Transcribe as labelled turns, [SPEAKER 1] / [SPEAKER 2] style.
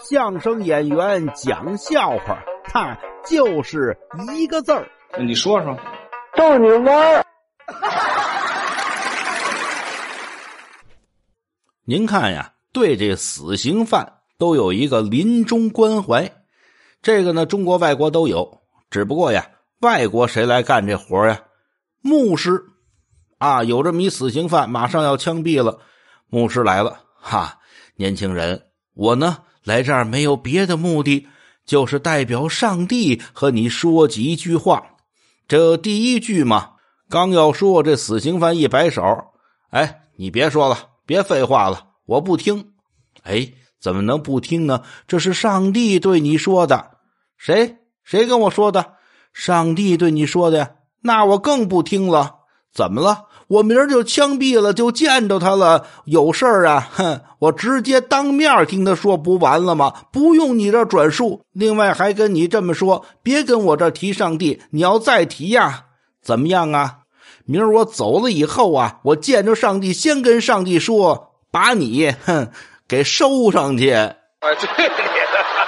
[SPEAKER 1] 相声演员讲笑话，他就是一个字儿。
[SPEAKER 2] 你说说，
[SPEAKER 3] 逗你玩儿。
[SPEAKER 1] 您看呀，对这死刑犯都有一个临终关怀，这个呢，中国、外国都有。只不过呀，外国谁来干这活呀？牧师啊，有这么一死刑犯，马上要枪毙了，牧师来了，哈，年轻人，我呢。来这儿没有别的目的，就是代表上帝和你说几句话。这第一句嘛，刚要说，这死刑犯一摆手：“哎，你别说了，别废话了，我不听。”哎，怎么能不听呢？这是上帝对你说的。谁？谁跟我说的？上帝对你说的？那我更不听了。怎么了？我明儿就枪毙了，就见着他了。有事儿啊，哼，我直接当面听他说，不完了吗？不用你这转述。另外还跟你这么说，别跟我这提上帝。你要再提呀，怎么样啊？明儿我走了以后啊，我见着上帝，先跟上帝说，把你哼给收上去。
[SPEAKER 2] 哎，对你的。